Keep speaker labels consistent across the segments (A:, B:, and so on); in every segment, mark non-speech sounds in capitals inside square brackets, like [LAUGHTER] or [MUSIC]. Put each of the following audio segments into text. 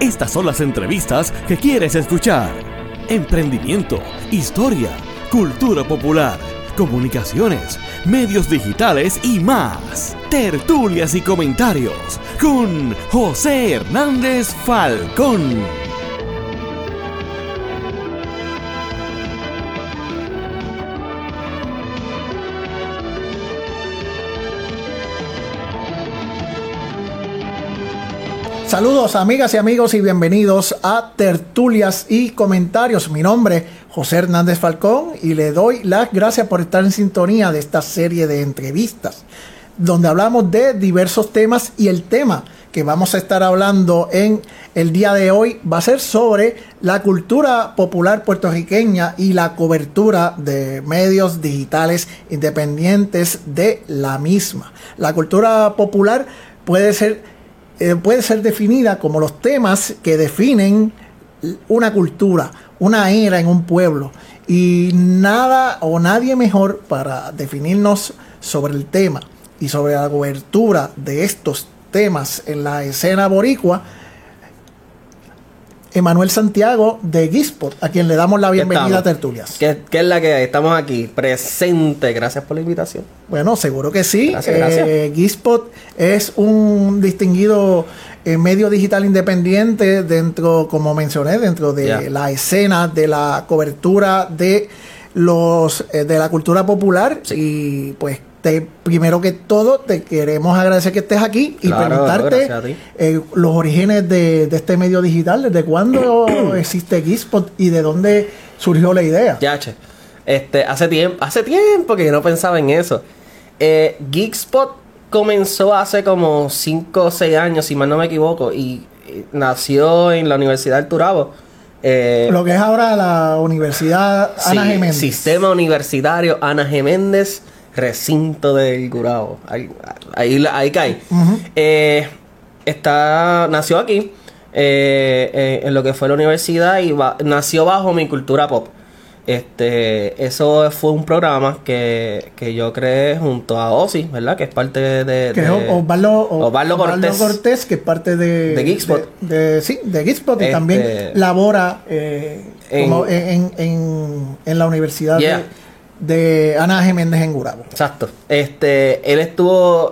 A: Estas son las entrevistas que quieres escuchar. Emprendimiento, historia, cultura popular, comunicaciones, medios digitales y más. Tertulias y comentarios con José Hernández Falcón.
B: Saludos amigas y amigos y bienvenidos a Tertulias y Comentarios. Mi nombre José Hernández Falcón y le doy las gracias por estar en sintonía de esta serie de entrevistas donde hablamos de diversos temas y el tema que vamos a estar hablando en el día de hoy va a ser sobre la cultura popular puertorriqueña y la cobertura de medios digitales independientes de la misma. La cultura popular puede ser eh, puede ser definida como los temas que definen una cultura, una era en un pueblo. Y nada o nadie mejor para definirnos sobre el tema y sobre la cobertura de estos temas en la escena boricua Emanuel Santiago de Gispot, a quien le damos la bienvenida a Tertulias.
C: ¿Qué, es la que? Estamos aquí, presente. Gracias por la invitación.
B: Bueno, seguro que sí. Gracias, eh, Gispot es un distinguido eh, medio digital independiente dentro, como mencioné, dentro de la escena de la cobertura de los eh, de la cultura popular y pues primero que todo, te queremos agradecer que estés aquí y preguntarte eh, los orígenes de, este medio digital, desde cuándo [CLEARS THROAT] existe Geekspot y de dónde surgió la idea.
C: Ya, che. Este, hace tiempo, hace tiempo que yo no pensaba en eso. Eh, Geekspot comenzó hace como 5 o 6 años, si mal no me equivoco, y, nació en la Universidad del Turabo.
B: Eh, Lo que es ahora la Universidad Ana Geméndez.
C: Sistema Universitario Ana Geméndez recinto del Curao. Ahí, ahí, cae. Eh, está, nació aquí, eh, eh, en lo que fue la universidad, y nació bajo mi cultura pop. Este, eso fue un programa que, yo creé junto a Ozzy, ¿verdad? Que es parte de.
B: que Osvaldo,
C: Cortés,
B: que es parte de.
C: De Geekspot.
B: sí, de Geekspot, y también este, labora en, en, la universidad de de Ana Jiménez en Gurabo.
C: Exacto. Este, él estuvo,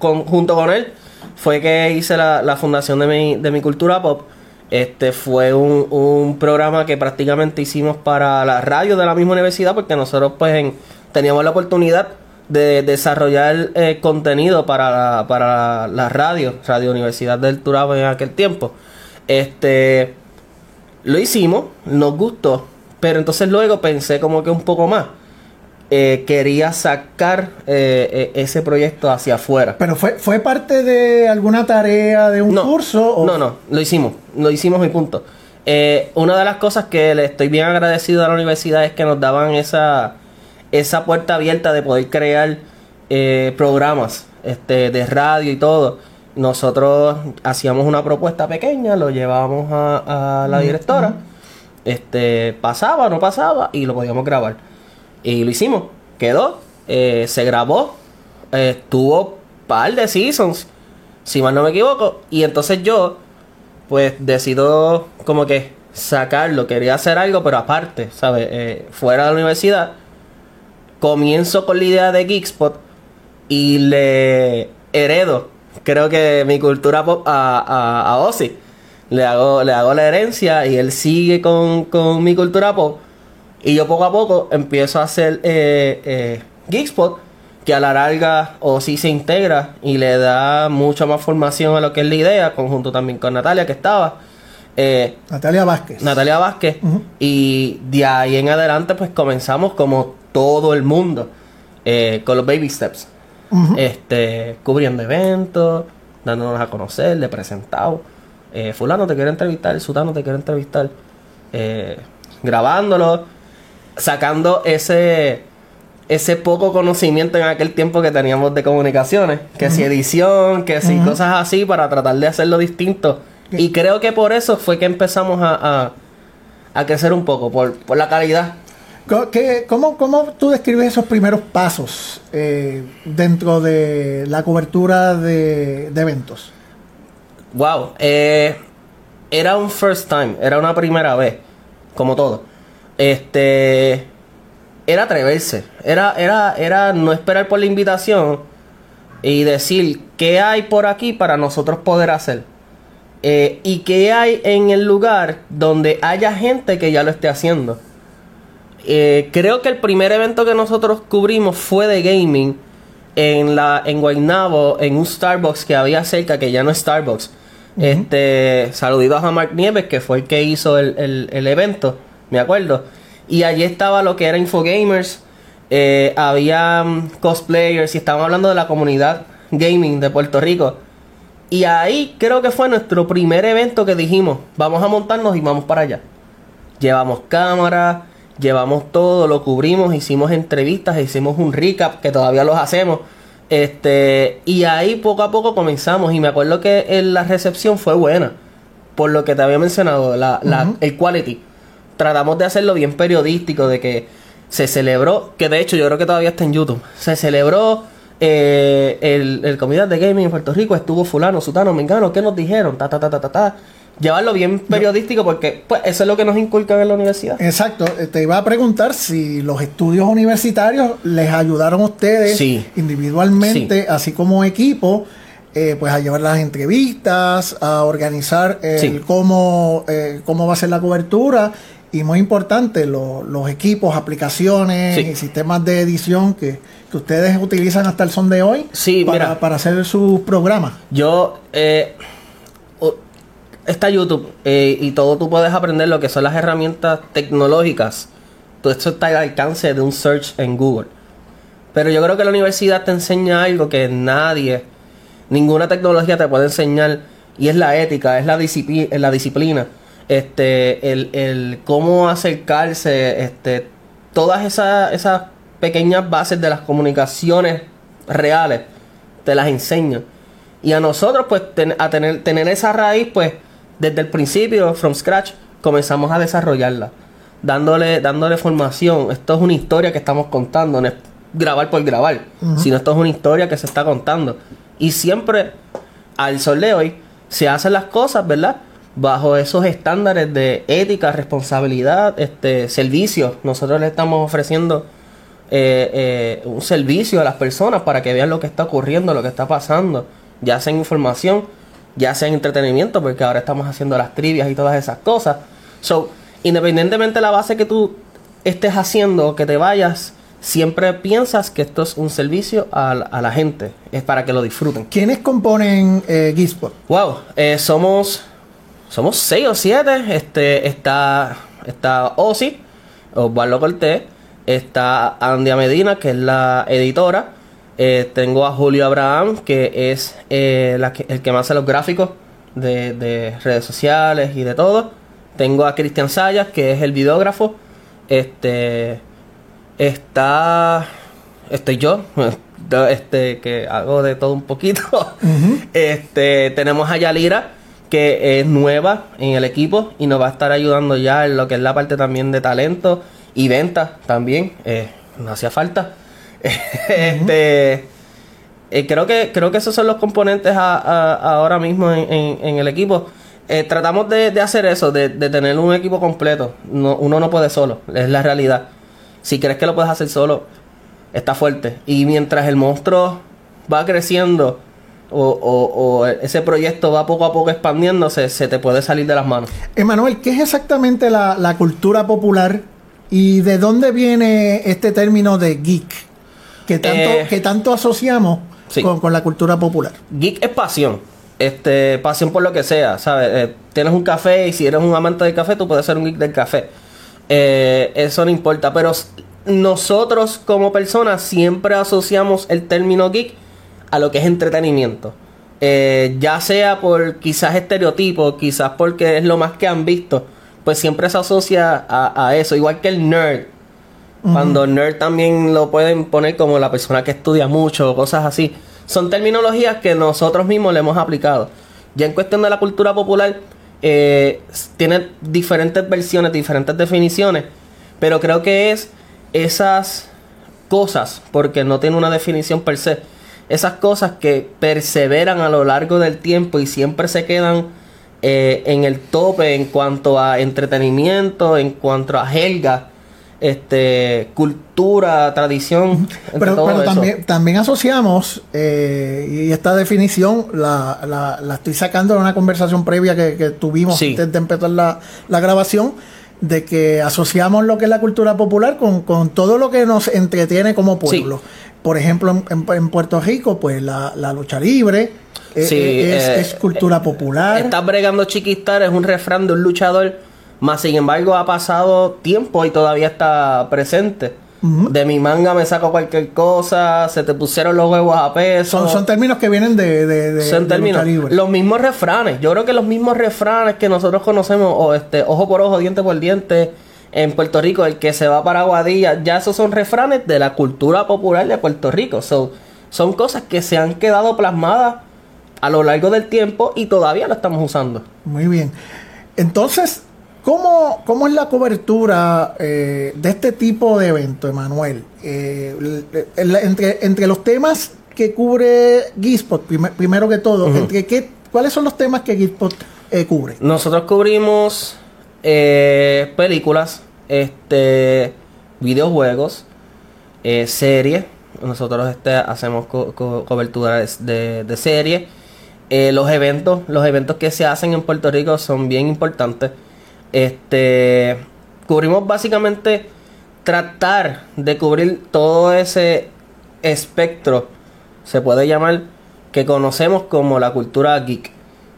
C: junto con él, fue que hice la, fundación de mi, de mi cultura pop. Este fue un, programa que prácticamente hicimos para la radio de la misma universidad, porque nosotros pues teníamos la oportunidad de desarrollar eh, contenido para la, para la radio, Radio Universidad del Turabo en aquel tiempo. Este lo hicimos, nos gustó, pero entonces luego pensé como que un poco más. Eh, quería sacar eh, eh, ese proyecto hacia afuera.
B: ¿Pero fue, fue parte de alguna tarea de un curso?
C: No, no, lo hicimos, lo hicimos y punto. una de las cosas que le estoy bien agradecido a la universidad es que nos daban esa, esa puerta abierta de poder crear programas este, de radio y todo. Nosotros hacíamos una propuesta pequeña, lo llevábamos a, la directora, este, pasaba, no pasaba y lo podíamos grabar. Y lo hicimos. Quedó. Eh, se grabó. estuvo par de seasons. Si mal no me equivoco. Y entonces yo, pues decido como que sacarlo. Quería hacer algo, pero aparte, ¿sabes? Eh, fuera de la universidad. Comienzo con la idea de Geekspot. Y le heredo, creo que mi cultura pop a, a, a Ozzy. Le hago, le hago la herencia y él sigue con, con mi cultura pop. Y yo poco a poco empiezo a hacer eh, eh, Geekspot, que a la larga o sí se integra y le da mucha más formación a lo que es la idea, conjunto también con Natalia que estaba.
B: Eh, Natalia Vázquez.
C: Natalia Vázquez. Y de ahí en adelante pues comenzamos como todo el mundo eh, con los baby steps. este, cubriendo eventos, dándonos a conocer, de presentado. fulano te quiere entrevistar, sutano te quiere entrevistar. grabándolo sacando ese ese poco conocimiento en aquel tiempo que teníamos de comunicaciones, que si edición, que si cosas así para tratar de hacerlo distinto. Y creo que por eso fue que empezamos a, a, crecer un poco, por, la calidad.
B: cómo, cómo, tú describes esos primeros pasos eh, dentro de la cobertura de, de eventos?
C: Wow, eh, era un first time, era una primera vez, como todo. Este era atreverse, era era era no esperar por la invitación y decir qué hay por aquí para nosotros poder hacer. Eh, y qué hay en el lugar donde haya gente que ya lo esté haciendo. Eh, creo que el primer evento que nosotros cubrimos fue de gaming en la en Guaynabo, en un Starbucks que había cerca, que ya no es Starbucks. Este, saluditos a Mark Nieves, que fue el que hizo el, evento, me acuerdo. Y allí estaba lo que era Infogamers, eh, había mm, cosplayers y estaban hablando de la comunidad gaming de Puerto Rico. Y ahí creo que fue nuestro primer evento que dijimos, vamos a montarnos y vamos para allá. Llevamos cámara, llevamos todo, lo cubrimos, hicimos entrevistas, hicimos un recap que todavía los hacemos. Este, y ahí poco a poco comenzamos y me acuerdo que la recepción fue buena. Por lo que te había mencionado, la, el quality. Tratamos de hacerlo bien periodístico, de que se celebró, que de hecho yo creo que todavía está en YouTube. Se celebró eh, el, el Comunidad de Gaming en Puerto Rico, estuvo fulano, sutano, mengano, ¿qué nos dijeron? Ta, ta, ta, ta, ta, ta llevarlo bien periodístico porque pues eso es lo que nos inculcan en la universidad.
B: Exacto, eh, te iba a preguntar si los estudios universitarios les ayudaron a ustedes individualmente, así como equipo, eh, pues a llevar las entrevistas, a organizar el cómo, eh, cómo va a ser la cobertura y muy importante los equipos, aplicaciones y sistemas de edición que, que, ustedes utilizan hasta el son de hoy para, para hacer sus programas.
C: Yo eh, está YouTube eh, y todo tú puedes aprender lo que son las herramientas tecnológicas. Todo esto está al alcance de un search en Google. Pero yo creo que la universidad te enseña algo que nadie, ninguna tecnología te puede enseñar y es la ética, es la, disciplina, la disciplina. Este, el, el cómo acercarse, este, todas esas, esas pequeñas bases de las comunicaciones reales, te las enseño. Y a nosotros, pues, a tener, tener esa raíz, pues, desde el principio, from scratch, comenzamos a desarrollarla, dándole, dándole formación. Esto es una historia que estamos contando, no es grabar por grabar, sino esto es una historia que se está contando. Y siempre, al sol de hoy, se hacen las cosas, ¿verdad? Bajo esos estándares de ética, responsabilidad, este, servicio. Nosotros le estamos ofreciendo eh, eh, un servicio a las personas para que vean lo que está ocurriendo, lo que está pasando, ya sea información ya sea en entretenimiento, porque ahora estamos haciendo las trivias y todas esas cosas. So, independientemente de la base que tú estés haciendo o que te vayas, siempre piensas que esto es un servicio a, la gente, es para que lo disfruten.
B: ¿Quiénes componen eh,
C: Wow, eh, somos somos seis o siete. Este está está Ozzy, Osvaldo Cortés, está Andia Medina, que es la editora. Eh, tengo a Julio Abraham, que es eh, el que más hace los gráficos de, redes sociales y de todo. Tengo a Cristian Sayas, que es el videógrafo. Este está estoy yo, [LAUGHS] este que hago de todo un poquito. Este tenemos a Yalira, que es nueva en el equipo y nos va a estar ayudando ya en lo que es la parte también de talento y ventas también. Eh, no hacía falta. [LAUGHS] este, eh, creo, que, creo que esos son los componentes ahora mismo en, el equipo. Eh, tratamos de, hacer eso, de, tener un equipo completo. uno no puede solo, es la realidad. Si crees que lo puedes hacer solo, está fuerte. Y mientras el monstruo va creciendo o, ese proyecto va poco a poco expandiéndose, se te puede salir de las manos.
B: Emanuel, ¿qué es exactamente la, la cultura popular y de dónde viene este término de geek? que tanto, eh, que tanto asociamos con, la cultura popular.
C: Geek es pasión. Este, pasión por lo que sea, ¿sabes? Eh, tienes un café y si eres un amante del café, tú puedes ser un geek del café. Eh, eso no importa, pero nosotros como personas siempre asociamos el término geek a lo que es entretenimiento. ya sea por quizás estereotipos, quizás porque es lo más que han visto, pues siempre se asocia a, a eso, igual que el nerd. Cuando nerd también lo pueden poner como la persona que estudia mucho, cosas así. Son terminologías que nosotros mismos le hemos aplicado. Ya en cuestión de la cultura popular, eh, tiene diferentes versiones, diferentes definiciones, pero creo que es esas cosas, porque no tiene una definición per se, esas cosas que perseveran a lo largo del tiempo y siempre se quedan eh, en el tope en cuanto a entretenimiento, en cuanto a helga, este, cultura, tradición.
B: Pero, también, también asociamos, eh, y esta definición la, la- la estoy sacando de una conversación previa que, que tuvimos
C: Sí.
B: antes de empezar la, la grabación, de que asociamos lo que es la cultura popular con, con todo lo que nos entretiene como pueblo. Por ejemplo, en, en- en Puerto Rico, pues la, la lucha libre eh,
C: Sí,
B: eh, es,
C: eh,
B: es cultura popular.
C: Estás bregando chiquistar es un refrán de un luchador, más sin embargo ha pasado tiempo y todavía está presente. De mi manga me saco cualquier cosa, se te pusieron los huevos a peso.
B: Son, son términos que vienen de, de, de-
C: Son
B: de
C: términos.
B: lucha libre.
C: Los mismos refranes. Yo creo que los mismos refranes que nosotros conocemos, o este, ojo por ojo, diente por diente, en Puerto Rico, el que se va para Aguadilla, ya esos son refranes de la cultura popular de Puerto Rico. So, son cosas que se han quedado plasmadas a lo largo del tiempo y todavía lo estamos usando.
B: Muy bien. Entonces, ¿cómo, cómo es la cobertura eh, de este tipo de evento, Emanuel? Eh, entre, entre los temas que cubre Gispot, prime- primero que todo, entre qué, ¿cuáles son los temas que Gispot eh, cubre?
C: Nosotros cubrimos eh, películas, este, videojuegos, eh, series. Nosotros este, hacemos co- co- cobertura de, de, de series. Eh, los eventos, los eventos que se hacen en Puerto Rico son bien importantes. Este, cubrimos básicamente tratar de cubrir todo ese espectro, se puede llamar, que conocemos como la cultura geek.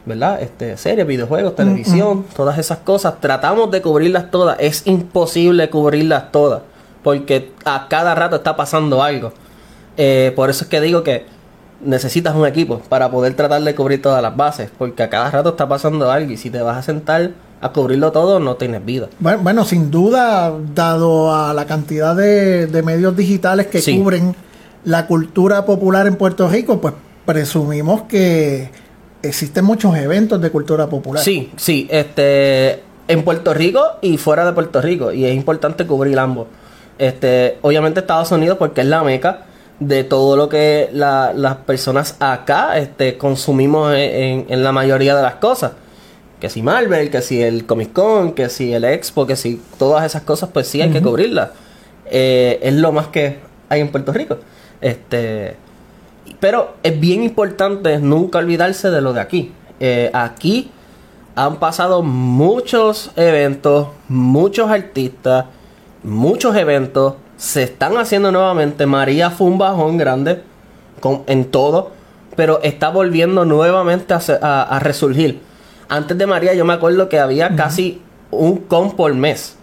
C: ¿Verdad? Este, series, videojuegos, televisión, todas esas cosas. Tratamos de cubrirlas todas. Es imposible cubrirlas todas. Porque a cada rato está pasando algo. Eh, por eso es que digo que necesitas un equipo para poder tratar de cubrir todas las bases. Porque a cada rato está pasando algo. Y si te vas a sentar a cubrirlo todo, no tienes vida.
B: Bueno, bueno, sin duda, dado a la cantidad de, de medios digitales que
C: Sí.
B: cubren la cultura popular en Puerto Rico, pues presumimos que existen muchos eventos de cultura popular.
C: Sí, sí, este, en Puerto Rico y fuera de Puerto Rico, y es importante cubrir ambos. Este, obviamente Estados Unidos porque es la meca de todo lo que la- las personas acá este, consumimos en, en- en la mayoría de las cosas. Que si Marvel, que si el Comic Con, que si el Expo, que si todas esas cosas, pues sí hay que cubrirlas. Eh, es lo más que hay en Puerto Rico. Este, pero es bien importante nunca olvidarse de lo de aquí. Eh, aquí han pasado muchos eventos, muchos artistas, muchos eventos. Se están haciendo nuevamente. María fue un bajón grande con, en todo, pero está volviendo nuevamente a, se- a- a resurgir. Antes de María yo me acuerdo que había casi un con por mes.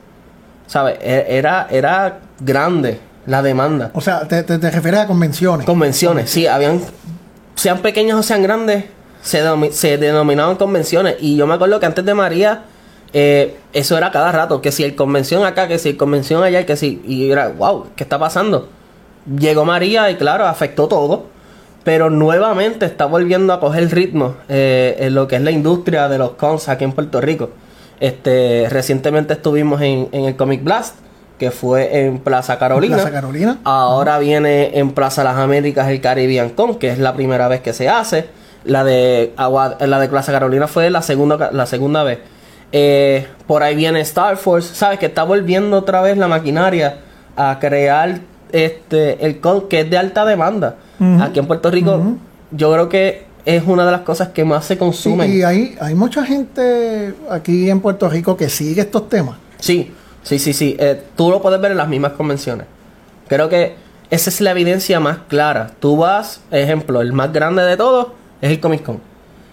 C: ¿Sabes? E- Era, era grande la demanda.
B: O sea, te, te- te refieres a convenciones.
C: Convenciones, sí, habían, sean pequeñas o sean grandes, se, se denominaban convenciones. Y yo me acuerdo que antes de María, eh, eso era cada rato, que si el convención acá, que si el convención allá, que si, y era, wow, ¿qué está pasando? Llegó María y claro, afectó todo, pero nuevamente está volviendo a coger ritmo eh, en lo que es la industria de los cons aquí en Puerto Rico. Este, recientemente estuvimos en, en el Comic Blast, que fue en Plaza Carolina.
B: Plaza Carolina.
C: Ahora viene en Plaza Las Américas el Caribbean Con, que es la primera vez que se hace. La de Agua- la de Plaza Carolina fue la segunda la segunda vez. Eh, por ahí viene Star Force, sabes que está volviendo otra vez la maquinaria a crear este el con que es de alta demanda. Aquí en Puerto Rico, yo creo que es una de las cosas que más se consumen.
B: Y, y hay, hay mucha gente aquí en Puerto Rico que sigue estos temas.
C: Sí, sí, sí, sí. Eh, tú lo puedes ver en las mismas convenciones. Creo que esa es la evidencia más clara. Tú vas, ejemplo, el más grande de todos es el Comic Con.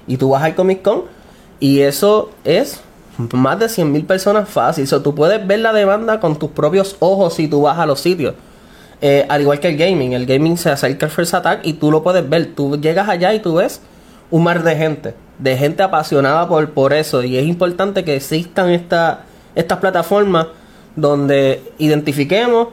C: Y tú vas al Comic Con y eso es más de 100 mil personas fácil. So, tú puedes ver la demanda con tus propios ojos si tú vas a los sitios. Eh, al igual que el gaming. El gaming se acerca al First Attack y tú lo puedes ver. Tú llegas allá y tú ves un mar de gente. De gente apasionada por, por eso. Y es importante que existan esta, estas plataformas donde identifiquemos,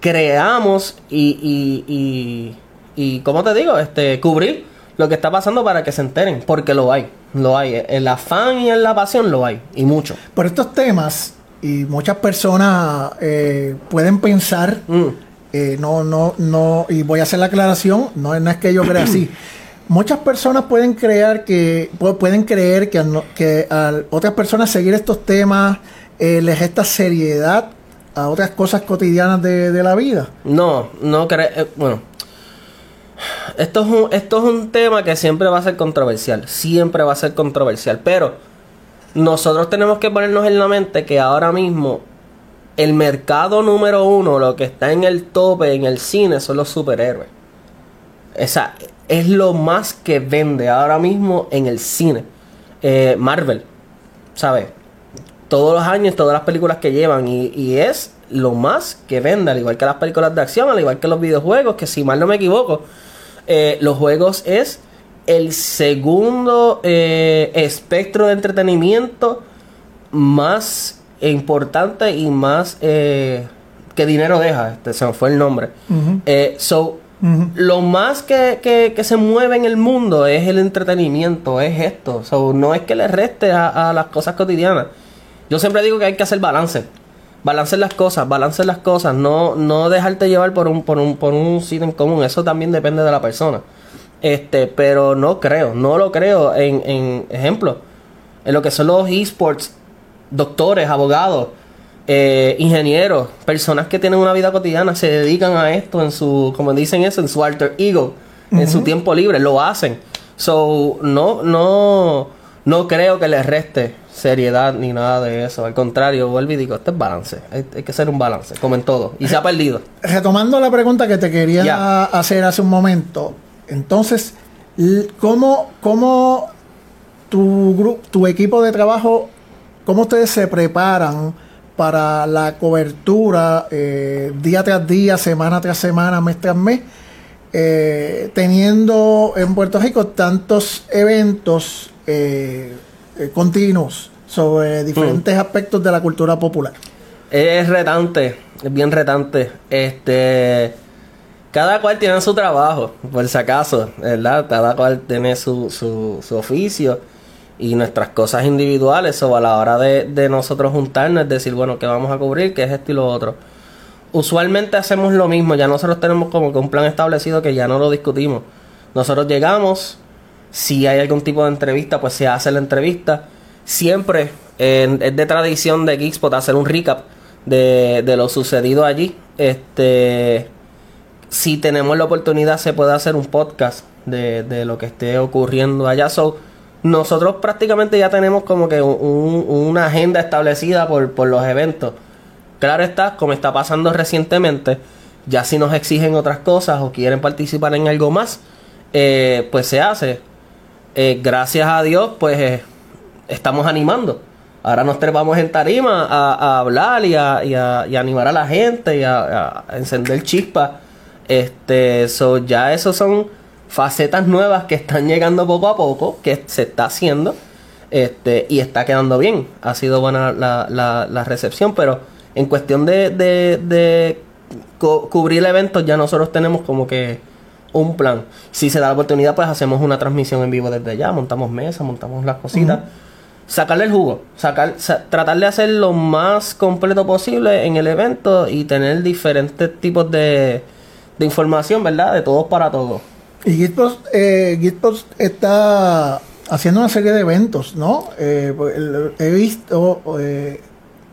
C: creamos y, y, y, y, ¿cómo te digo? Este, cubrir lo que está pasando para que se enteren. Porque lo hay. Lo hay. En la afán y en la pasión lo hay. Y mucho.
B: Por estos temas, y muchas personas eh, pueden pensar,
C: Mm.
B: eh, no, no, no, y voy a hacer la aclaración, no, no es que yo crea así. [CLEARS THROAT] muchas personas pueden creer que pu- pueden creer que, que a otras personas seguir estos temas eh, les esta seriedad a otras cosas cotidianas de, de la vida.
C: No, no creo. eh, bueno, esto es, un, esto es un tema que siempre va a ser controversial. Siempre va a ser controversial. Pero nosotros tenemos que ponernos en la mente que ahora mismo el mercado número uno, lo que está en el tope en el cine, son los superhéroes. Esa es lo más que vende ahora mismo en el cine. Eh, Marvel, ¿sabes? Todos los años, todas las películas que llevan, y, y es lo más que vende, al igual que las películas de acción, al igual que los videojuegos, que si mal no me equivoco, eh, los juegos es el segundo eh, espectro de entretenimiento más importante y más eh, que dinero deja. Este se me fue el nombre. So, lo más que, que- que se mueve en el mundo es el entretenimiento, es esto. So, no es que le reste a, a las cosas cotidianas. Yo siempre digo que hay que hacer balance. Balance las cosas, balance las cosas. No, no dejarte llevar por un, por un, por un sitio en común. Eso también depende de la persona. Este, pero no creo, no lo creo. En, en ejemplo, en lo que son los esports, doctores, abogados, eh, ingenieros, personas que tienen una vida cotidiana, se dedican a esto en su, como dicen eso, en su alter ego, en su tiempo libre, lo hacen. So, no, no, no creo que les reste seriedad ni nada de eso. Al contrario, vuelvo y digo, este es balance. Hay, hay que hacer un balance, como en todo. Y se ha perdido.
B: Retomando la pregunta que te quería hacer hace un momento, entonces, ¿cómo, cómo tu, tu equipo de trabajo, cómo ustedes se preparan para la cobertura eh, día tras día, semana tras semana, mes tras mes, eh, teniendo en Puerto Rico tantos eventos eh, eh, continuos sobre diferentes aspectos de la cultura popular?
C: Es retante, es bien retante. Este. Cada cual tiene su trabajo, por si acaso, ¿verdad? Cada cual tiene su, su, su oficio y nuestras cosas individuales. O a la hora de, de nosotros juntarnos, decir, bueno, ¿qué vamos a cubrir? ¿Qué es esto y lo otro? Usualmente hacemos lo mismo, ya nosotros tenemos como que un plan establecido que ya no lo discutimos. Nosotros llegamos, si hay algún tipo de entrevista, pues se hace la entrevista. Siempre es de tradición de Geekspot hacer un recap de, lo sucedido allí. Este, si tenemos la oportunidad, se puede hacer un podcast de, lo que esté ocurriendo allá. So, nosotros prácticamente ya tenemos como que un- una agenda establecida por, por los eventos. Claro está, como está pasando recientemente, ya si nos exigen otras cosas o quieren participar en algo más, eh, pues se hace. Eh, gracias a Dios, pues eh, estamos animando. Ahora nos trepamos en tarima a, hablar y a, animar a la gente y a, encender chispas. Este, so, ya esos son facetas nuevas que están llegando poco a poco, que se está haciendo. Este, y está quedando bien. Ha sido buena la, recepción, pero en cuestión de, de, de cu- cubrir eventos, ya nosotros tenemos como que un plan. Si se da la oportunidad, pues hacemos una transmisión en vivo desde allá, montamos mesas, montamos las cositas. Sacarle el jugo, sacar, sa- tratar de hacer lo más completo posible en el evento y tener diferentes tipos de, de información, ¿verdad? De todos para todos.
B: Y Gitpost, eh, Gitpost está haciendo una serie de eventos, ¿no? Eh, pues, he visto eh,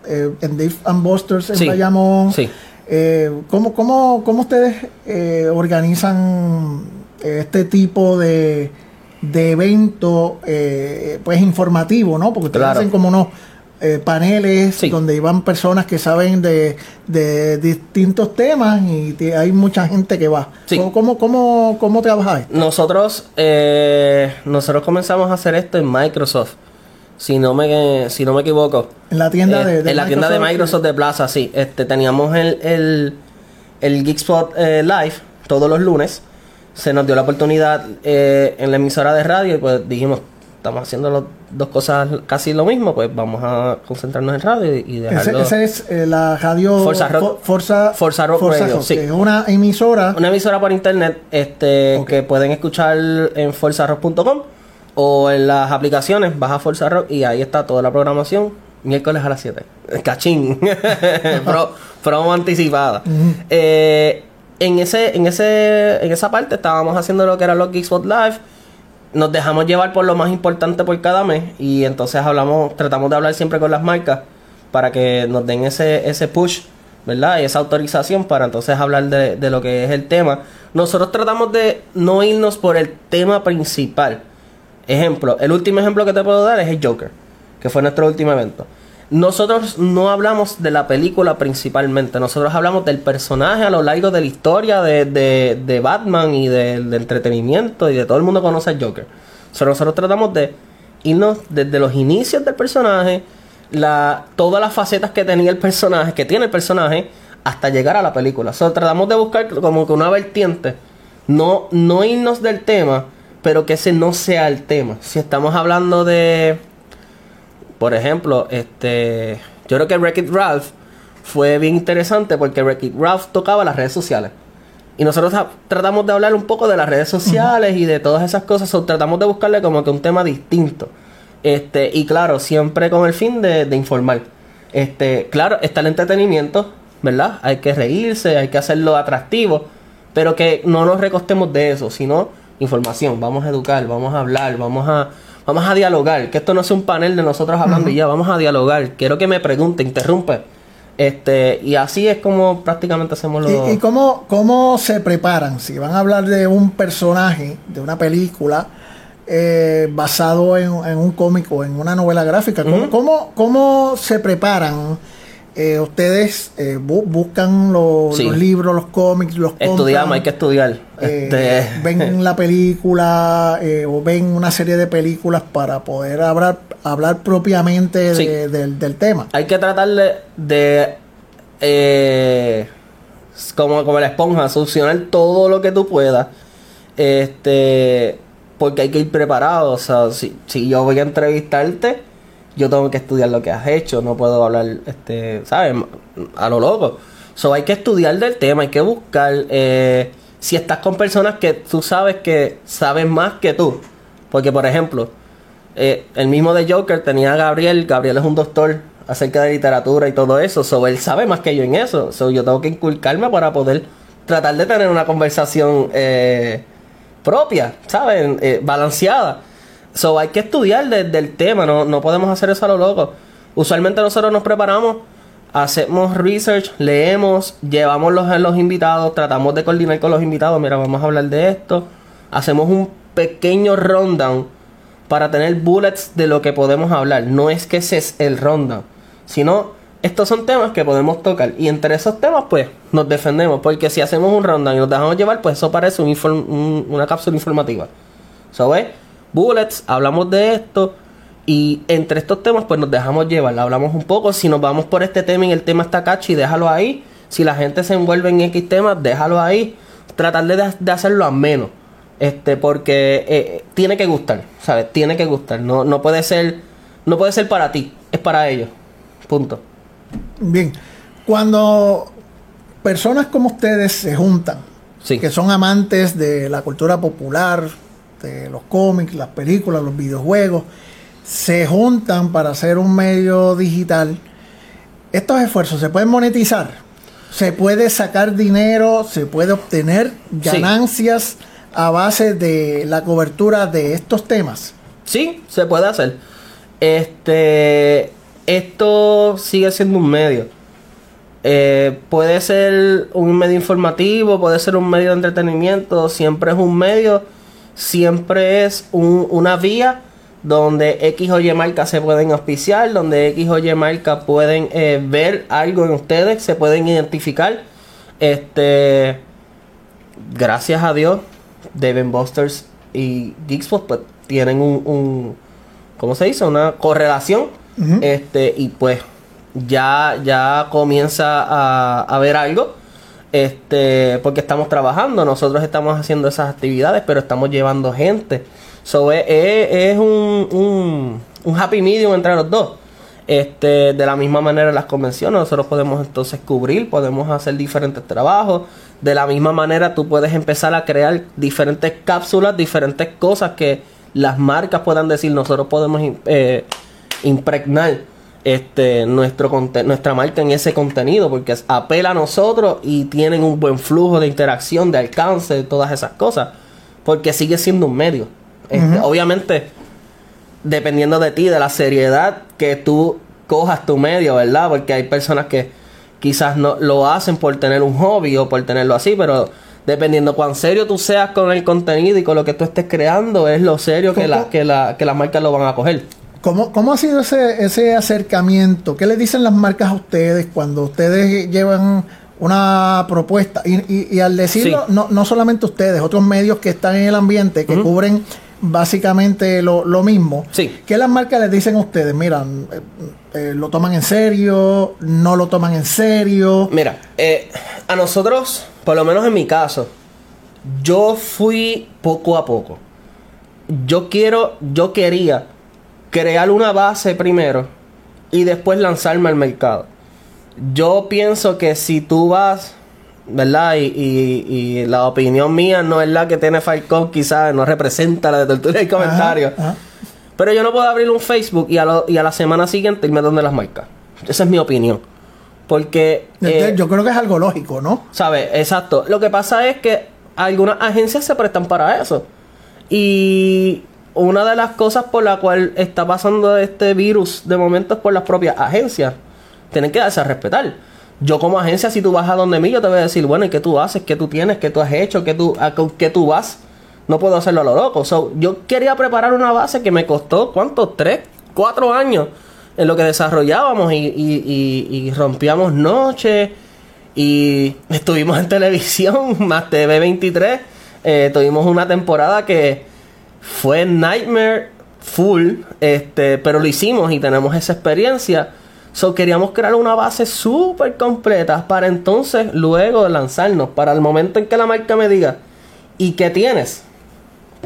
B: eh, en Dave and Busters en
C: Sí,
B: Bayamón.
C: sí.
B: Eh, ¿cómo, cómo, cómo ustedes eh, organizan este tipo de, de evento eh, pues informativo, ¿no? Porque ustedes
C: Claro.
B: hacen como unos eh, paneles
C: Sí.
B: donde iban personas que saben de, de distintos temas y te- hay mucha gente que va.
C: Sí.
B: ¿Cómo, cómo, cómo, trabajáis?
C: Nosotros, eh, nosotros comenzamos a hacer esto en Microsoft. Si no me, si no me equivoco.
B: En la tienda
C: Eh,
B: de, de
C: en la tienda de Microsoft de Plaza, sí. Este, teníamos el, el, el Geekspot eh, Live todos los lunes. Se nos dio la oportunidad eh, en la emisora de radio y pues dijimos, estamos haciendo las dos cosas casi lo mismo, pues vamos a concentrarnos en radio y, y dejarlo.
B: ese es eh, la radio
C: Forza Rock.
B: Fo- Forza,
C: Forza Rock Radio, sí.
B: que es una emisora.
C: Una emisora por internet este,
B: Ok.
C: que pueden escuchar en forzarrock.com o en las aplicaciones, baja Forza Rock y ahí está toda la programación. Miércoles a las 7. [LAUGHS] Cachín. [LAUGHS] Pro, promo anticipada. Eh, en ese, en ese, en esa parte estábamos haciendo lo que era los Geekspot Live. nos dejamos llevar por lo más importante por cada mes y entonces hablamos, tratamos de hablar siempre con las marcas para que nos den ese, ese push, ¿verdad? Y esa autorización para entonces hablar de, de lo que es el tema. Nosotros tratamos de no irnos por el tema principal. Ejemplo, el último ejemplo que te puedo dar es el Joker, que fue nuestro último evento. Nosotros no hablamos de la película principalmente, nosotros hablamos del personaje a lo largo de la historia de, de, de Batman y del entretenimiento y de todo el mundo conoce al Joker. So, nosotros tratamos de irnos desde los inicios del personaje, la, todas las facetas que tenía el personaje, que tiene el personaje, hasta llegar a la película. So, tratamos de buscar como que una vertiente, no, no irnos del tema, pero que ese no sea el tema. Si estamos hablando de por ejemplo, este, yo creo que Wreck-It Ralph fue bien interesante porque Wreck-It Ralph tocaba las redes sociales. Y nosotros tratamos de hablar un poco de las redes sociales y de todas esas cosas. O tratamos de buscarle como que un tema distinto. Este, y claro, siempre con el fin de, de, informar. Este, claro, está el entretenimiento, ¿verdad? Hay que reírse, hay que hacerlo atractivo. Pero que no nos recostemos de eso, sino información. Vamos a educar, vamos a hablar, vamos a Vamos a dialogar, que esto no es un panel de nosotros hablando y ya, vamos a dialogar. Quiero que me pregunte, interrumpe. Este, y así es como prácticamente hacemos los...
B: ¿Y, y cómo, cómo se preparan? Si van a hablar de un personaje, de una película, eh, basado en, en, un cómic o en una novela gráfica, ¿cómo, uh -huh. ¿cómo, cómo se preparan? Eh, ustedes eh, bu buscan lo, sí. los libros, los cómics, los
C: Estudiamos, compran, hay que estudiar.
B: Eh, este... [LAUGHS] Ven la película eh, o ven una serie de películas para poder hablar, hablar propiamente sí. de, de, del tema.
C: Hay que tratar de, de eh, como, como la esponja, solucionar todo lo que tú puedas. Este, porque hay que ir preparado. O sea, si, si yo voy a entrevistarte yo tengo que estudiar lo que has hecho, no puedo hablar, este, ¿sabes? A lo loco. So, hay que estudiar del tema, hay que buscar, eh, si estás con personas que tú sabes que saben más que tú. Porque, por ejemplo, eh, el mismo de Joker tenía a Gabriel, Gabriel es un doctor acerca de literatura y todo eso, so, él sabe más que yo en eso. So, yo tengo que inculcarme para poder tratar de tener una conversación eh, propia, ¿sabes? Eh, balanceada. So, hay que estudiar desde el tema, no, no podemos hacer eso a lo loco. Usualmente nosotros nos preparamos, hacemos research, leemos, llevamos los, los invitados, tratamos de coordinar con los invitados, mira, vamos a hablar de esto. Hacemos un pequeño rundown para tener bullets de lo que podemos hablar. No es que ese es el rundown, sino estos son temas que podemos tocar. Y entre esos temas, pues, nos defendemos. Porque si hacemos un rundown y nos dejamos llevar, pues eso parece un un, una cápsula informativa. ¿Sabes? Bullets, hablamos de esto y entre estos temas pues nos dejamos llevar, hablamos un poco, si nos vamos por este tema y el tema está cachi, déjalo ahí, si la gente se envuelve en X temas, déjalo ahí, tratar de, de hacerlo a menos, este, porque eh, tiene que gustar, ¿sabes? Tiene que gustar, no, no puede ser, no puede ser para ti, es para ellos, punto.
B: Bien, cuando personas como ustedes se juntan, sí. que son amantes de la cultura popular, este, los cómics, las películas, los videojuegos, se juntan para hacer un medio digital. Estos esfuerzos se pueden monetizar, se puede sacar dinero, se puede obtener ganancias sí. a base de la cobertura de estos temas.
C: Sí, se puede hacer. Este, esto sigue siendo un medio. Eh, puede ser un medio informativo, puede ser un medio de entretenimiento, siempre es un medio siempre es un, una vía donde X o Y marcas se pueden auspiciar, donde X o Y marcas pueden eh, ver algo en ustedes, se pueden identificar. Este, gracias a Dios, Devin Busters y Geekspot pues, tienen un, un, ¿cómo se dice? Una correlación. Uh -huh. Este, y pues ya, ya comienza a, a ver algo este porque estamos trabajando nosotros estamos haciendo esas actividades pero estamos llevando gente. So, es, es, un, un, un, happy medium entre los dos. Este de la misma manera las convenciones nosotros podemos entonces cubrir podemos hacer diferentes trabajos. De la misma manera tú puedes empezar a crear diferentes cápsulas diferentes cosas que las marcas puedan decir nosotros podemos eh, impregnar este nuestro nuestra marca en ese contenido porque apela a nosotros y tienen un buen flujo de interacción, de alcance, de todas esas cosas, porque sigue siendo un medio. Este, obviamente, dependiendo de ti, de la seriedad que tú cojas tu medio, ¿verdad? Porque hay personas que quizás no lo hacen por tener un hobby o por tenerlo así, pero dependiendo cuán serio tú seas con el contenido y con lo que tú estés creando, es lo serio que, la, que, la, que las marcas lo van a coger.
B: ¿Cómo, ¿Cómo ha sido ese, ese acercamiento? ¿Qué le dicen las marcas a ustedes cuando ustedes llevan una propuesta? Y, y, al decirlo, no, no solamente ustedes, otros medios que están en el ambiente, que cubren básicamente lo, lo mismo.
C: Sí.
B: ¿Qué las marcas les dicen a ustedes? Miran, eh, eh, ¿lo toman en serio? ¿No lo toman en serio?
C: Mira, eh, a nosotros, por lo menos en mi caso, yo fui poco a poco. Yo quiero, yo quería crear una base primero y después lanzarme al mercado. Yo pienso que si tú vas ¿verdad? Y, y, la opinión mía no es la que tiene Falcón, quizás no representa la de tortura [LAUGHS] y comentarios. Pero yo no puedo abrir un Facebook y a, y a la semana siguiente irme donde las marcas. Esa es mi opinión. Porque...
B: Eh, yo creo que es algo lógico, ¿no?
C: ¿Sabes? Exacto. Lo que pasa es que algunas agencias se prestan para eso. Y una de las cosas por la cual está pasando este virus de momento es por las propias agencias. Tienen que darse a respetar yo como agencia, si tú vas a donde mí, yo te voy a decir, bueno, ¿y qué tú haces? ¿Qué tú tienes? ¿Qué tú has hecho? ¿Qué tú, a, qué tú vas? No puedo hacerlo a lo loco. yo quería preparar una base que me costó, ¿cuántos? ¿Tres? ¿Cuatro años? En lo que desarrollábamos y, y, y, rompíamos noches y [LAUGHS] estuvimos en televisión, [LAUGHS] más TV23. Eh, tuvimos una temporada que fue Nightmare full, este, pero lo hicimos y tenemos esa experiencia So queríamos crear una base súper completa para entonces luego lanzarnos. Para el momento en que la marca me diga, ¿y qué tienes?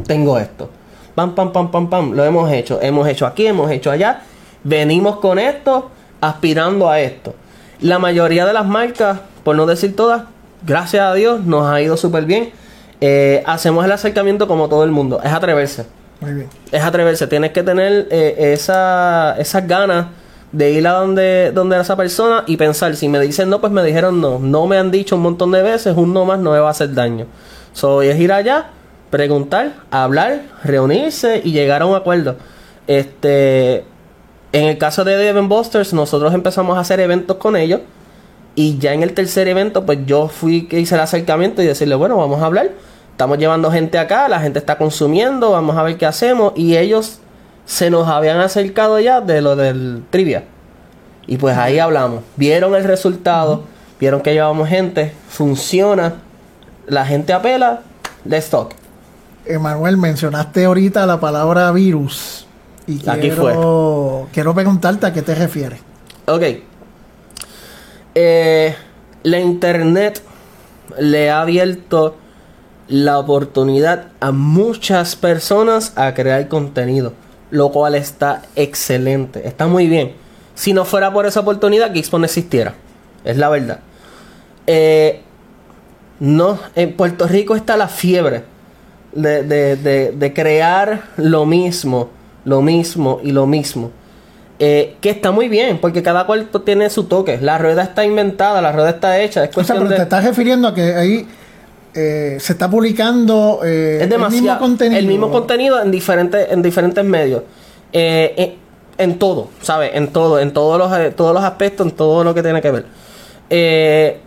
C: Tengo esto. Pam, pam, pam, pam, pam. Lo hemos hecho. Hemos hecho aquí, hemos hecho allá. Venimos con esto, aspirando a esto. La mayoría de las marcas, por no decir todas, gracias a Dios, nos ha ido súper bien. Eh, hacemos el acercamiento como todo el mundo. Es atreverse.
B: Muy bien.
C: Es atreverse. Tienes que tener eh, esa, esas ganas de ir a donde, donde esa persona y pensar, si me dicen no, pues me dijeron no. No me han dicho un montón de veces, un no más no me va a hacer daño. So, es ir allá, preguntar, hablar, reunirse y llegar a un acuerdo. Este, en el caso de Devon Busters, nosotros empezamos a hacer eventos con ellos. Y ya en el tercer evento, pues yo fui que hice el acercamiento y decirle, bueno, vamos a hablar. Estamos llevando gente acá, la gente está consumiendo, vamos a ver qué hacemos. Y ellos se nos habían acercado ya de lo del trivia. Y pues ahí hablamos. Vieron el resultado, vieron que llevamos gente, funciona, la gente apela, let's talk.
B: Emanuel, mencionaste ahorita la palabra virus. Y
C: Aquí
B: quiero, quiero preguntarte a qué te refieres.
C: Ok. Eh, la internet le ha abierto la oportunidad a muchas personas a crear contenido lo cual está excelente, está muy bien. Si no fuera por esa oportunidad, Geekspot no existiera, es la verdad. Eh, no, en Puerto Rico está la fiebre de, de, de, crear lo mismo, lo mismo y lo mismo. Eh, que está muy bien, porque cada cual tiene su toque. La rueda está inventada, la rueda está hecha. Es
B: o pero te estás refiriendo a que ahí eh, se está publicando
C: eh, el mismo contenido. El mismo contenido en diferentes, en diferentes medios. Eh, en, todo, ¿sabes? En todo, en todos los, todos los aspectos, en todo lo que tiene que ver.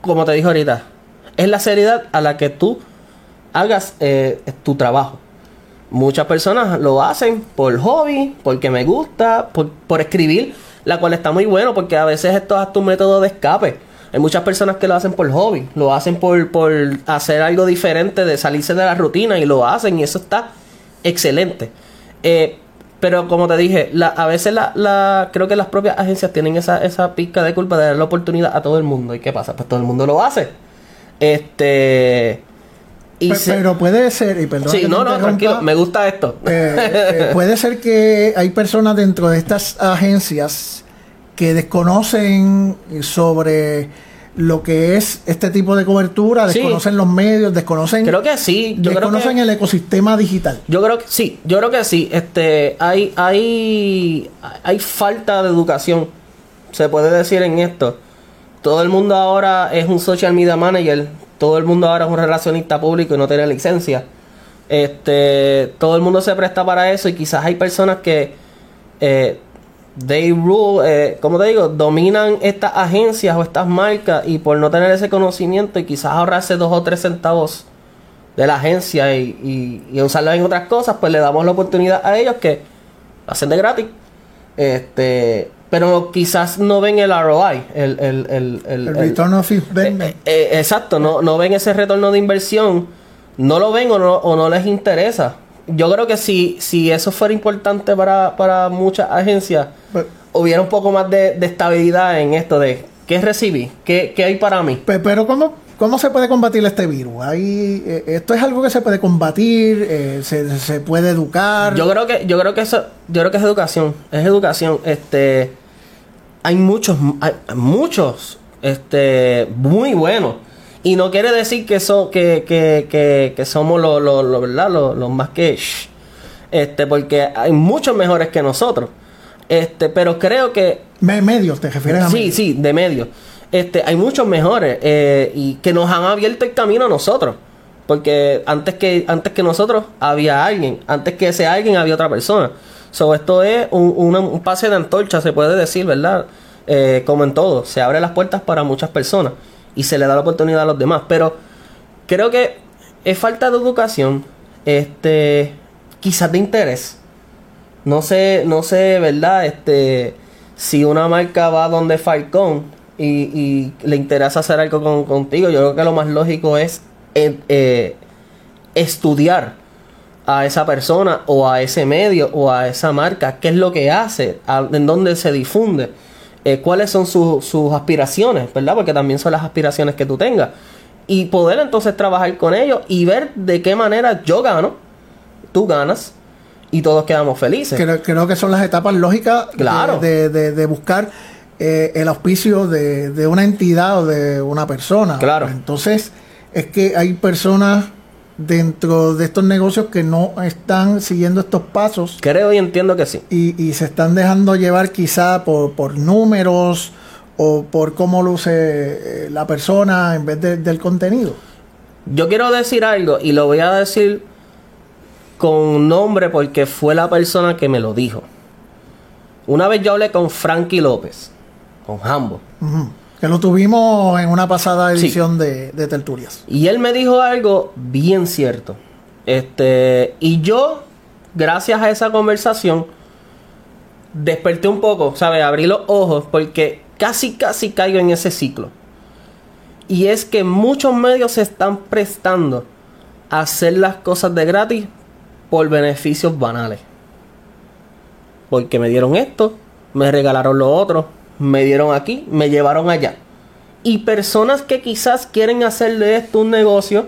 C: como te dije ahorita, es la seriedad a la que tú hagas tu trabajo. Muchas personas lo hacen por hobby, porque me gusta, por, por escribir, la cual está muy bueno porque a veces esto es tu método de escape hay muchas personas que lo hacen por hobby, lo hacen por, por hacer algo diferente, de salirse de la rutina y lo hacen y eso está excelente. Eh, pero como te dije, a veces la, creo que las propias agencias tienen esa, esa pizca de culpa de dar la oportunidad a todo el mundo. ¿Y qué pasa? Pues todo el mundo lo hace. Este...
B: Y pero, puede ser, y perdón.
C: Sí, no, no, tranquilo, me gusta esto.
B: Eh, eh, puede ser que hay personas dentro de estas agencias que desconocen sobre lo que es este tipo de cobertura, desconocen los medios, desconocen
C: creo que sí,
B: yo desconocen el ecosistema digital.
C: Yo creo que sí, yo creo que sí, este hay hay hay falta de educación. Se puede decir en esto. Todo el mundo ahora es un social media manager, todo el mundo ahora es un relacionista público y no tiene licencia. Este, todo el mundo se presta para eso y quizás hay personas que eh, rule, eh, como te digo, dominan estas agencias o estas marcas y por no tener ese conocimiento y quizás ahorrarse dos o tres centavos de la agencia y, y, usarlo en otras cosas, pues le damos la oportunidad a ellos que hacen de gratis. Este, pero quizás no ven el ROI, el, el, el,
B: el return of investment.
C: Eh, eh, exacto, no, no ven ese retorno de inversión, no lo ven o no, o no les interesa yo creo que si, si eso fuera importante para, para muchas agencias, pues, hubiera un poco más de, estabilidad en esto de qué recibí, qué, qué hay para mí.
B: Pero, ¿cómo, ¿cómo se puede combatir este virus? ¿Hay, eh, ¿Esto es algo que se puede combatir? Eh, se, se, puede educar?
C: Yo creo que, yo creo que eso, yo creo que es educación, es educación. Este hay muchos, hay muchos, este, muy buenos y no quiere decir que, so, que, que, que, que somos los lo, lo, ¿verdad? Los, más que... este, porque hay muchos mejores que nosotros. Este, pero creo que...
B: medios, ¿te refieres a
C: Sí, sí, de medios. Este, hay muchos mejores eh, y que nos han abierto el camino a nosotros. Porque antes que, antes que nosotros había alguien. Antes que ese alguien había otra persona. So, esto es un, un pase de antorcha, se puede decir, ¿verdad? Eh, como en todo, se abren las puertas para muchas personas y se le da la oportunidad a los demás. Pero creo que es falta de educación, este, quizás de interés. No sé, no sé, ¿verdad? Este, si una marca va donde Falcón y, y le interesa hacer algo con, contigo, yo creo que lo más lógico es eh, eh, estudiar a esa persona o a ese medio o a esa marca, qué es lo que hace, en dónde se difunde eh, cuáles son sus aspiraciones, ¿verdad? Porque también son las aspiraciones que tú tengas. Y poder entonces trabajar con ellos y ver de qué manera yo gano, tú ganas y todos quedamos felices.
B: Creo, que son las etapas lógicas
C: claro.
B: de, buscar eh, el auspicio de, de, una entidad o de una persona.
C: Claro.
B: Entonces, es que hay personas dentro de estos negocios que no están siguiendo estos pasos.
C: Creo y entiendo que sí.
B: Y, se están dejando llevar quizá por, por números o por cómo luce eh, la persona en vez del contenido.
C: Yo quiero decir algo y lo voy a decir con nombre porque fue la persona que me lo dijo. Una vez yo hablé con Frankie López, con Hambo.
B: Que lo tuvimos en una pasada edición de, de, Tertulias.
C: Y él me dijo algo bien cierto. Este, y yo, gracias a esa conversación, desperté un poco, ¿sabes? Abrí los ojos porque casi, casi caigo en ese ciclo. Y es que muchos medios se están prestando a hacer las cosas de gratis por beneficios banales. Porque me dieron esto, me regalaron lo otro, me dieron aquí, me llevaron allá. Y personas que quizás quieren hacer de esto un negocio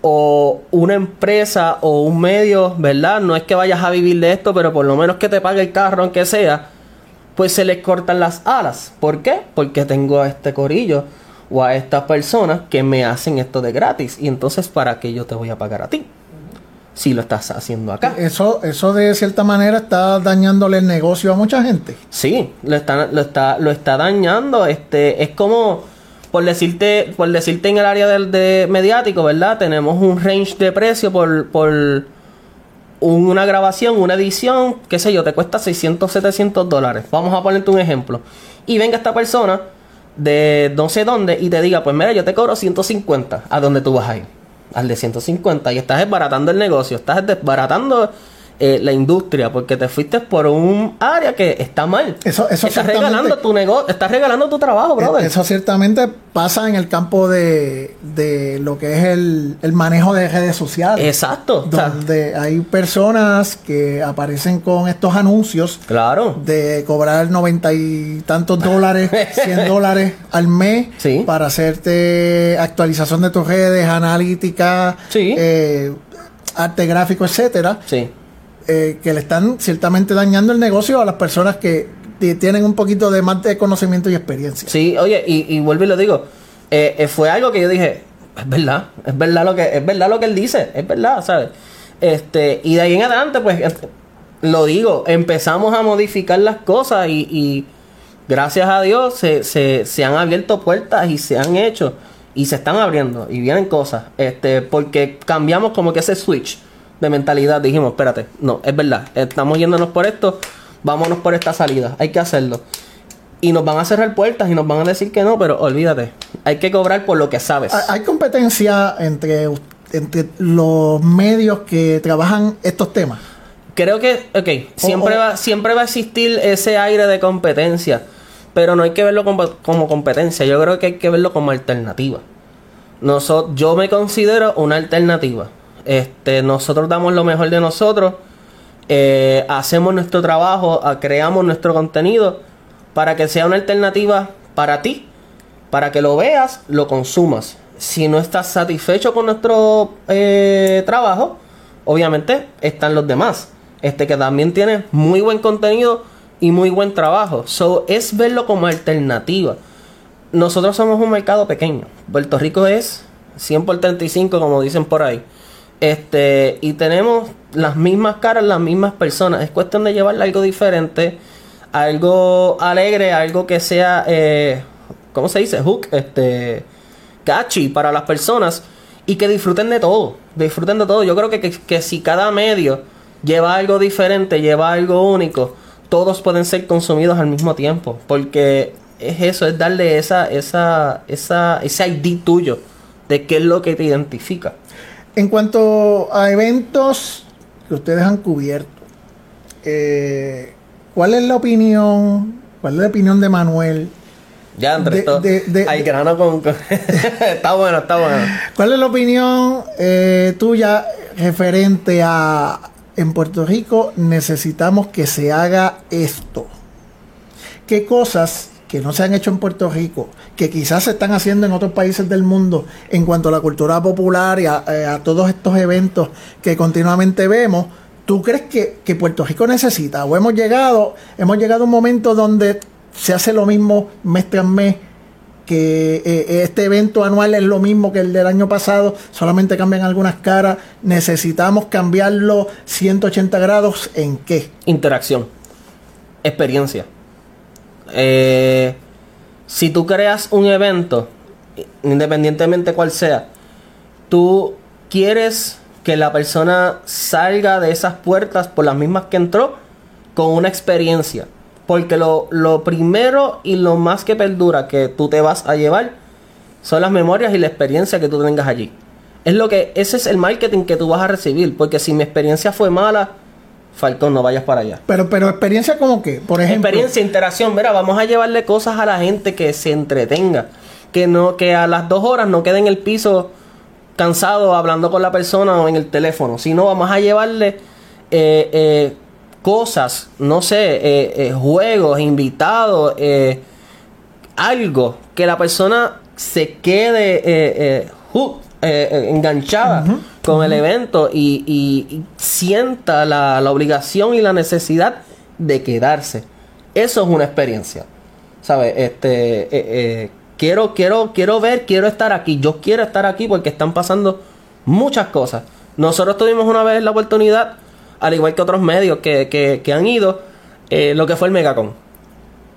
C: o una empresa o un medio, ¿verdad? No es que vayas a vivir de esto, pero por lo menos que te pague el carro, aunque sea, pues se les cortan las alas. ¿Por qué? Porque tengo a este corillo o a estas personas que me hacen esto de gratis. Y entonces, ¿para qué yo te voy a pagar a ti? Si lo estás haciendo acá.
B: Eso, eso de cierta manera está dañándole el negocio a mucha gente.
C: Sí, lo está, lo está, lo está dañando. Este, es como, por decirte, por decirte en el área del de mediático, ¿verdad? Tenemos un range de precio por, por una grabación, una edición, qué sé yo, te cuesta 600, 700 dólares. Vamos a ponerte un ejemplo. Y venga esta persona de no sé dónde y te diga, pues mira, yo te cobro 150 a dónde tú vas a ir al de 150 y estás desbaratando el negocio, estás desbaratando eh, la industria porque te fuiste por un área que está mal.
B: Eso, eso
C: estás regalando tu negocio, estás regalando tu trabajo, brother.
B: Eso ciertamente pasa en el campo de, de lo que es el, el, manejo de redes sociales.
C: Exacto.
B: Donde hay personas que aparecen con estos anuncios.
C: Claro.
B: De cobrar noventa y tantos dólares, [LAUGHS] 100 dólares al mes para hacerte actualización de tus redes, analítica, eh, arte gráfico, etcétera.
C: Sí
B: eh, que le están ciertamente dañando el negocio a las personas que tienen un poquito de más de conocimiento y experiencia.
C: Sí, oye, y, vuelvo y lo digo, eh, eh, fue algo que yo dije, es verdad, es verdad lo que, es verdad lo que él dice, es verdad, ¿sabes? Este, y de ahí en adelante, pues, lo digo, empezamos a modificar las cosas y, gracias a Dios se, se, se, han abierto puertas y se han hecho y se están abriendo y vienen cosas, este, porque cambiamos como que ese switch de mentalidad. Dijimos, espérate, no, es verdad, estamos yéndonos por esto, vámonos por esta salida, hay que hacerlo. Y nos van a cerrar puertas y nos van a decir que no, pero olvídate, hay que cobrar por lo que sabes.
B: Hay competencia entre, entre los medios que trabajan estos temas.
C: Creo que, ok, siempre, Va, siempre va a existir ese aire de competencia, pero no hay que verlo como, como competencia, yo creo que hay que verlo como alternativa. Nosotros, yo me considero una alternativa. Este, nosotros damos lo mejor de nosotros, eh, hacemos nuestro trabajo, creamos nuestro contenido para que sea una alternativa para ti, para que lo veas, lo consumas. Si no estás satisfecho con nuestro eh, trabajo, obviamente están los demás. Este que también tiene muy buen contenido y muy buen trabajo. So, es verlo como alternativa nosotros somos un mercado pequeño. Puerto Rico es 100 por 35, como dicen por ahí. Este, y tenemos las mismas caras, las mismas personas. Es cuestión de llevarle algo diferente, algo alegre, algo que sea, eh, ¿cómo se dice? Hook, este, catchy para las personas y que disfruten de todo. Disfruten de todo. Yo creo que, que, que si cada medio lleva algo diferente, lleva algo único, todos pueden ser consumidos al mismo tiempo. Porque es eso, es darle esa, esa, esa, ese ID tuyo de qué es lo que te identifica.
B: En cuanto a eventos que ustedes han cubierto, eh, ¿cuál es la opinión? ¿Cuál es la opinión de Manuel?
C: Ya, entre de, grano con... [LAUGHS] está bueno, está bueno.
B: ¿Cuál es la opinión eh, tuya referente a en Puerto Rico necesitamos que se haga esto? ¿Qué cosas que no se han hecho en Puerto Rico, que quizás se están haciendo en otros países del mundo en cuanto a la cultura popular y a, eh, todos estos eventos que continuamente vemos, ¿tú crees que, Puerto Rico necesita? ¿O hemos llegado, hemos llegado a un momento donde se hace lo mismo mes tras mes? que eh, este evento anual es lo mismo que el del año pasado, solamente cambian algunas caras. Necesitamos cambiarlo 180 grados en qué?
C: Interacción, experiencia. Eh, si tú creas un evento, independientemente cuál sea, tú quieres que la persona salga de esas puertas por las mismas que entró con una experiencia. Porque lo, lo primero y lo más que perdura que tú te vas a llevar son las memorias y la experiencia que tú tengas allí. Es lo que, ese es el marketing que tú vas a recibir. Porque si mi experiencia fue mala, Faltón, no vayas para allá.
B: Pero, pero experiencia como que, por ejemplo.
C: Experiencia, interacción. Mira, vamos a llevarle cosas a la gente que se entretenga. Que no, que a las dos horas no quede en el piso cansado hablando con la persona o en el teléfono. Sino vamos a llevarle eh, eh, cosas, no sé, eh, juegos, invitados, algo que la persona se quede enganchada con el evento y, sienta la, obligación y la necesidad de quedarse. Eso es una experiencia. ¿Sabes? Este, eh, eh, quiero, quiero, quiero ver, quiero estar aquí. Yo quiero estar aquí porque están pasando muchas cosas. Nosotros tuvimos una vez la oportunidad, al igual que otros medios que, han ido, eh, lo que fue el Megacon.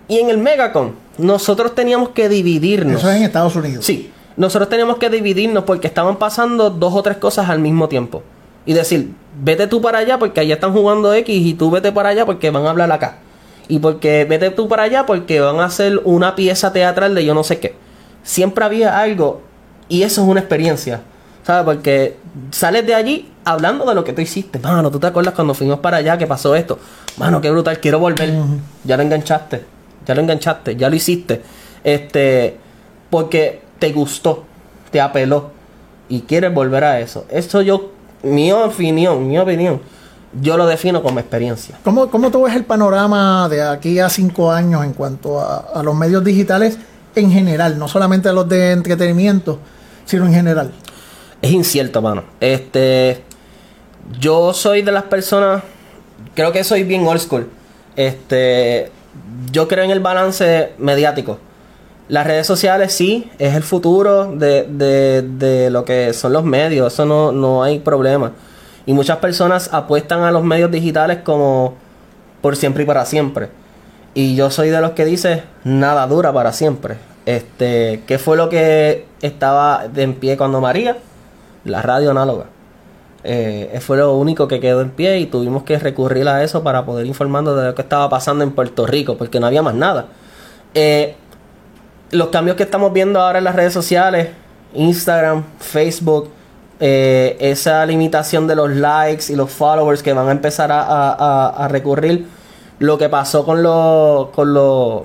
C: Y en el Megacon, nosotros teníamos que dividirnos.
B: Eso es en Estados Unidos.
C: Sí nosotros teníamos que dividirnos porque estaban pasando dos o tres cosas al mismo tiempo. Y decir, vete tú para allá porque allá están jugando X y tú vete para allá porque van a hablar acá. Y porque vete tú para allá porque van a hacer una pieza teatral de yo no sé qué. Siempre había algo y eso es una experiencia. ¿Sabes? Porque sales de allí hablando de lo que tú hiciste. Mano, ¿tú te acuerdas cuando fuimos para allá que pasó esto? Mano, qué brutal, quiero volver. Ya lo enganchaste. Ya lo enganchaste, ya lo hiciste. Este, porque te gustó, te apeló y quieres volver a eso. Eso yo, mi opinión, mi opinión, yo lo defino como experiencia.
B: ¿Cómo, cómo tú ves el panorama de aquí a cinco años en cuanto a, los medios digitales en general, no solamente los de entretenimiento, sino en general?
C: Es incierto, mano. Este, yo soy de las personas, creo que soy bien old school. Este, yo creo en el balance mediático. Las redes sociales sí, es el futuro de, de, lo que son los medios, eso no, no hay problema. Y muchas personas apuestan a los medios digitales como por siempre y para siempre. Y yo soy de los que dice, nada dura para siempre. Este, ¿qué fue lo que estaba de en pie cuando María? La radio análoga. Eh, fue lo único que quedó en pie y tuvimos que recurrir a eso para poder informarnos de lo que estaba pasando en Puerto Rico, porque no había más nada. Eh, los cambios que estamos viendo ahora en las redes sociales, Instagram, Facebook, eh, esa limitación de los likes y los followers que van a empezar a, recurrir, lo que pasó con los, con los,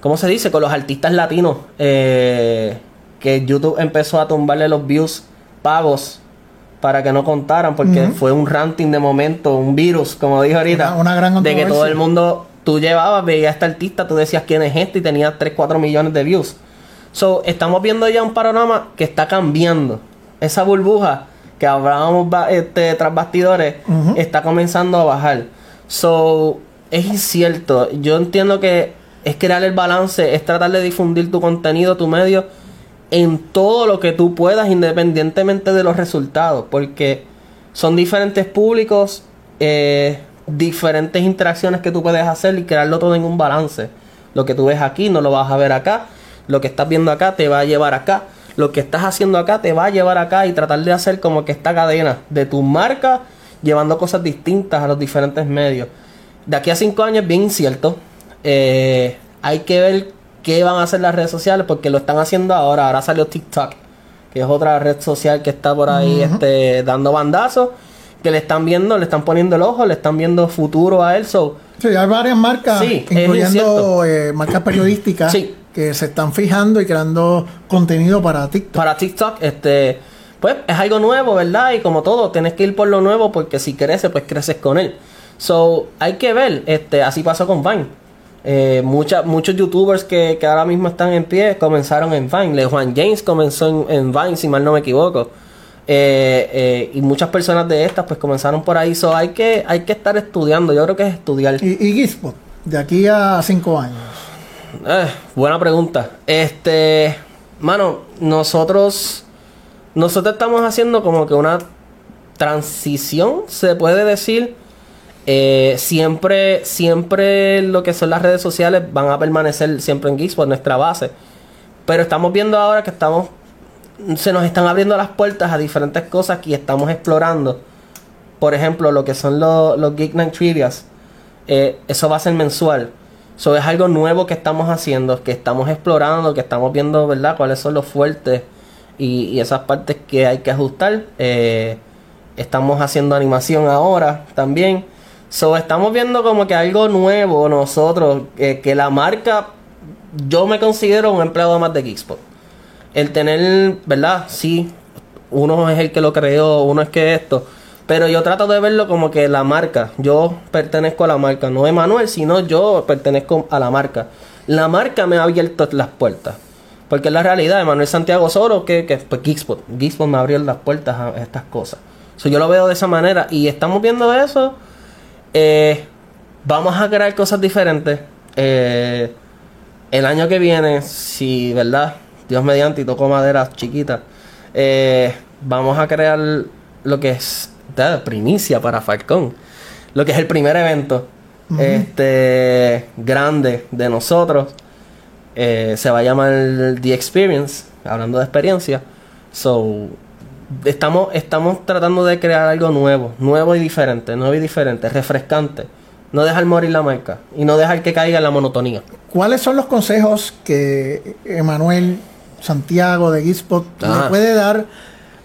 C: ¿cómo se dice? Con los artistas latinos, que YouTube empezó a tumbarle los views pagos para que no contaran, porque fue un ranting de momento, un virus, como dijo ahorita,
B: una, gran
C: de que todo el mundo, tú llevabas, veías a este artista, tú decías quién es este y tenía 3, 4 millones de views. So, estamos viendo ya un panorama que está cambiando. Esa burbuja que hablábamos este, tras bastidores está comenzando a bajar. So, es incierto. Yo entiendo que es crear el balance, es tratar de difundir tu contenido, tu medio en todo lo que tú puedas independientemente de los resultados, porque son diferentes públicos, eh, diferentes interacciones que tú puedes hacer y crearlo todo en un balance. Lo que tú ves aquí no lo vas a ver acá, lo que estás viendo acá te va a llevar acá, lo que estás haciendo acá te va a llevar acá y tratar de hacer como que esta cadena de tu marca llevando cosas distintas a los diferentes medios. De aquí a cinco años es bien incierto. Eh, hay que ver qué van a hacer las redes sociales porque lo están haciendo ahora. Ahora salió TikTok, que es otra red social que está por ahí este, dando bandazos. Que le están viendo, le están poniendo el ojo, le están viendo futuro a él. So,
B: sí, hay varias marcas, incluyendo eh, marcas periodísticas, que se están fijando y creando contenido para TikTok.
C: Para TikTok, este, pues es algo nuevo, ¿verdad? Y como todo, tienes que ir por lo nuevo porque si crece, pues creces con él. So, hay que ver, este, así pasó con Vine. Eh, muchos youtubers que, ahora mismo están en pie comenzaron en Vine. Le Juan James comenzó en, Vine, si mal no me equivoco. Eh, eh, y muchas personas de estas pues comenzaron por ahí. So, hay, que, hay que estar estudiando. Yo creo que es estudiar.
B: ¿Y, y De aquí a cinco años.
C: buena pregunta. Este, mano, nosotros, nosotros estamos haciendo como que una transición, se puede decir eh, siempre, siempre lo que son las redes sociales van a permanecer siempre en por nuestra base. Pero estamos viendo ahora que estamos, se nos están abriendo las puertas a diferentes cosas y estamos explorando. Por ejemplo, lo que son los, los Geek Night Trivias. Eh, eso va a ser mensual. Eso es algo nuevo que estamos haciendo, que estamos explorando, que estamos viendo, ¿verdad? Cuáles son los fuertes y, esas partes que hay que ajustar. Eh, estamos haciendo animación ahora también. So, estamos viendo como que algo nuevo nosotros, que la marca, yo me considero un empleado más de Geekspot. El tener, ¿verdad? Sí, uno es el que lo creó, uno es que esto. Pero yo trato de verlo como que la marca, yo pertenezco a la marca, no Emanuel, sino yo pertenezco a la marca. La marca me ha abierto las puertas. Porque es la realidad, Emanuel Santiago Soro, que, que pues Geekspot. Geekspot me abrió las puertas a estas cosas. So, yo lo veo de esa manera y estamos viendo eso eh, vamos a crear cosas diferentes. Eh, el año que viene, si, ¿verdad? Dios mediante y toco madera chiquita, eh, vamos a crear lo que es primicia para Falcón. Lo que es el primer evento este grande de nosotros. se va a llamar The Experience, hablando de experiencia. So, estamos, estamos tratando de crear algo nuevo, nuevo y diferente, nuevo y diferente, refrescante. No dejar morir la marca y no dejar que caiga en la monotonía.
B: ¿Cuáles son los consejos que Emanuel Santiago de Gizpot le puede dar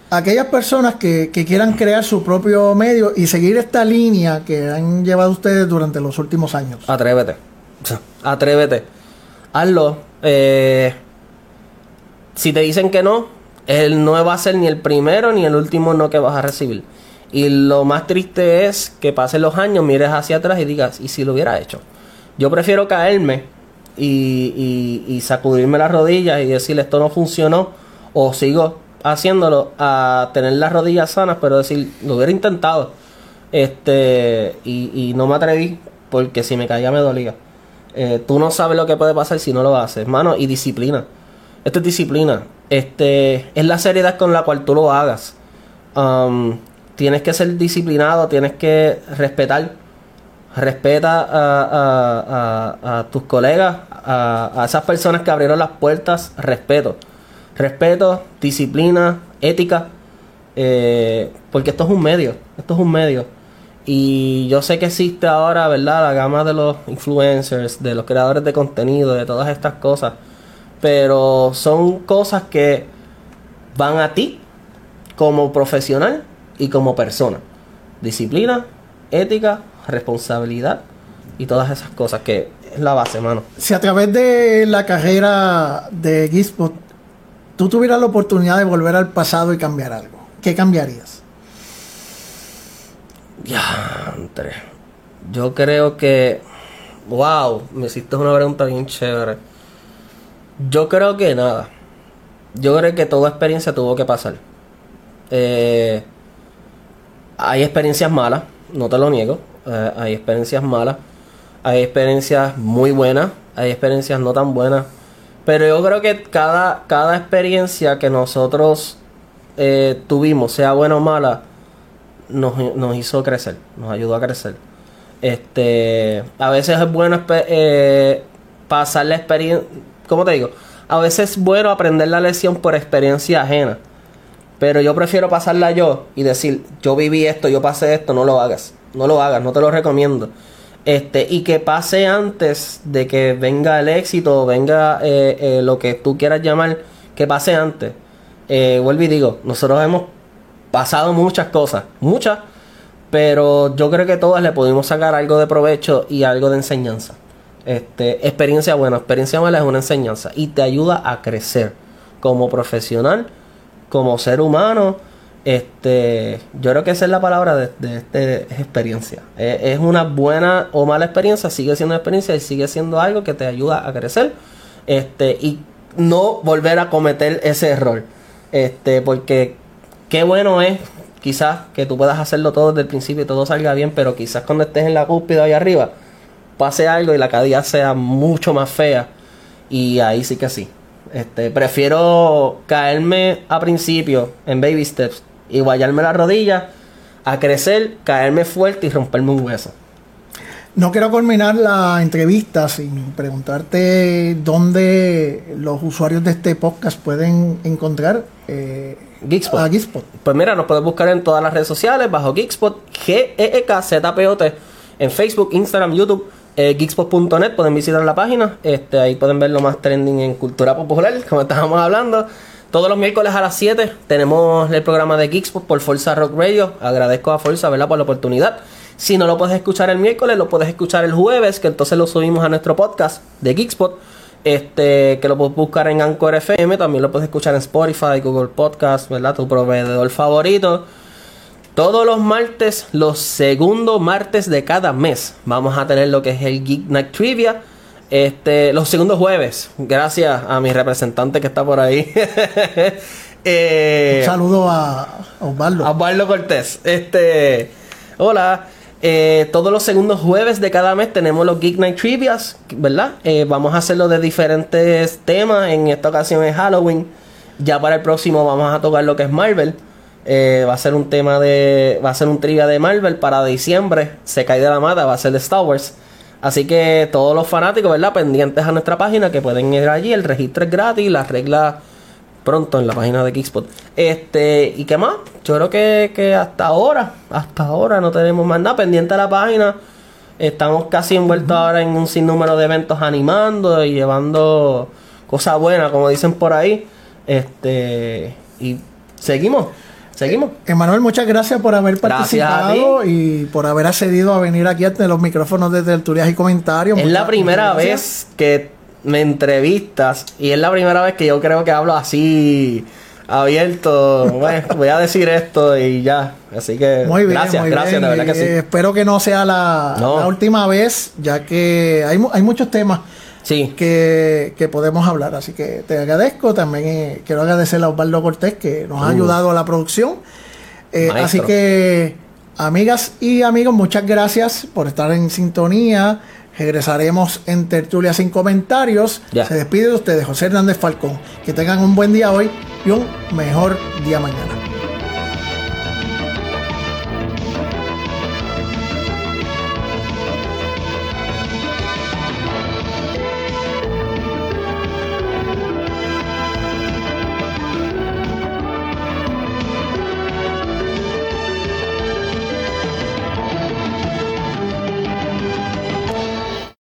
B: a aquellas personas que, quieran crear su propio medio y seguir esta línea que han llevado ustedes durante los últimos años?
C: Atrévete. Atrévete. Hazlo. Eh, si te dicen que no, él no va a ser ni el primero ni el último no que vas a recibir. Y lo más triste es que pasen los años, mires hacia atrás y digas, ¿y si lo hubiera hecho? Yo prefiero caerme y, sacudirme las rodillas y decir, esto no funcionó, o sigo haciéndolo, a tener las rodillas sanas, pero decir, lo hubiera intentado. Este, y, no me atreví, porque si me caía me dolía. Eh, tú no sabes lo que puede pasar si no lo haces, mano, y disciplina. Esto es disciplina este, es la seriedad con la cual tú lo hagas. Um, tienes que ser disciplinado, tienes que respetar. Respeta a, tus colegas, a, esas personas que abrieron las puertas, respeto. Respeto, disciplina, ética. Eh, Porque esto es un medio, esto es un medio. Y yo sé que existe ahora, ¿verdad? La gama de los influencers, de los creadores de contenido, de todas estas cosas. Pero son cosas que van a ti como profesional y como persona. Disciplina, ética, responsabilidad y todas esas cosas que es la base, mano.
B: Si a través de la carrera de Gizmo tú tuvieras la oportunidad de volver al pasado y cambiar algo, ¿qué cambiarías?
C: Ya, entre. Yo creo que. Wow, me hiciste una pregunta bien chévere. Yo creo que nada. Yo creo que toda experiencia tuvo que pasar. Eh, hay experiencias malas, no te lo niego. Eh, hay experiencias malas. Hay experiencias muy buenas. Hay experiencias no tan buenas. Pero yo creo que cada, cada experiencia que nosotros eh, tuvimos, sea buena o mala, nos, nos, hizo crecer, nos ayudó a crecer. Este, a veces es bueno eh, pasar la experiencia, ¿cómo te digo? A veces es bueno aprender la lección por experiencia ajena. Pero yo prefiero pasarla yo y decir, yo viví esto, yo pasé esto, no lo hagas. No lo hagas, no te lo recomiendo. Este, y que pase antes de que venga el éxito, venga eh, eh, lo que tú quieras llamar, que pase antes. Eh, vuelvo y digo, nosotros hemos pasado muchas cosas, muchas, pero yo creo que todas le pudimos sacar algo de provecho y algo de enseñanza. Este, experiencia buena, experiencia mala es una enseñanza y te ayuda a crecer como profesional, como ser humano este, yo creo que esa es la palabra de, de este experiencia. es una buena o mala experiencia, sigue siendo experiencia y sigue siendo algo que te ayuda a crecer. Este, y no volver a cometer ese error. Este, porque qué bueno es quizás que tú puedas hacerlo todo desde el principio y todo salga bien, pero quizás cuando estés en la cúspide ahí arriba, pase algo y la cadilla sea mucho más fea. Y ahí sí que sí. Este, prefiero caerme a principio en baby steps y guayarme la rodilla, a crecer, caerme fuerte y romperme un hueso.
B: No quiero culminar la entrevista sin preguntarte dónde los usuarios de este podcast pueden encontrar
C: eh, a Geekspot. Pues mira, nos puedes buscar en todas las redes sociales bajo Geekspot, G-E-E-K-Z-P-O-T, en Facebook, Instagram, YouTube, eh, geekspot.net, pueden visitar la página, este, ahí pueden ver lo más trending en cultura popular, como estábamos hablando. Todos los miércoles a las 7 tenemos el programa de Geekspot por Forza Rock Radio. Agradezco a Forza, ¿verdad? Por la oportunidad. Si no lo puedes escuchar el miércoles, lo puedes escuchar el jueves, que entonces lo subimos a nuestro podcast de Geekspot. Este, que lo puedes buscar en Anchor FM, también lo puedes escuchar en Spotify, Google Podcast, ¿verdad? Tu proveedor favorito. Todos los martes, los segundos martes de cada mes, vamos a tener lo que es el Geek Night Trivia este, los segundos jueves, gracias a mi representante que está por ahí. [LAUGHS]
B: eh, Un saludo a Osvaldo.
C: A Osvaldo Cortés. Este, hola. Eh, todos los segundos jueves de cada mes tenemos los Geek Night Trivias, ¿verdad? Eh, vamos a hacerlo de diferentes temas. En esta ocasión es Halloween. Ya para el próximo vamos a tocar lo que es Marvel. Eh, va a ser un tema de. Va a ser un trivia de Marvel para diciembre. Se cae de la mata, va a ser de Star Wars. Así que todos los fanáticos, ¿verdad? Pendientes a nuestra página que pueden ir allí. El registro es gratis, las reglas pronto en la página de Kickspot. Este, ¿y qué más? Yo creo que, hasta ahora, hasta ahora no tenemos más nada pendiente a la página. Estamos casi envueltos ahora en un sinnúmero de eventos animando y llevando cosas buenas, como dicen por ahí. Este, y seguimos. Seguimos.
B: Emanuel, muchas gracias por haber participado y por haber accedido a venir aquí ante los micrófonos de tertulias y comentarios.
C: Es la primera vez que me entrevistas y es la primera vez que yo creo que hablo así abierto. bueno, [LAUGHS] voy a decir esto y ya. Así que
B: muy bien, gracias, gracias, de verdad que sí. Eh, espero que no sea la, última vez, ya que hay, hay muchos temas sí. que, podemos hablar. Así que te agradezco. También eh, quiero agradecer a Osvaldo Cortés que nos ha uh. ayudado a la producción. Eh, así que, amigas y amigos, muchas gracias por estar en sintonía. Regresaremos en tertulia sin comentarios. Se despide de ustedes, José Hernández Falcón. Que tengan un buen día hoy y un mejor día mañana.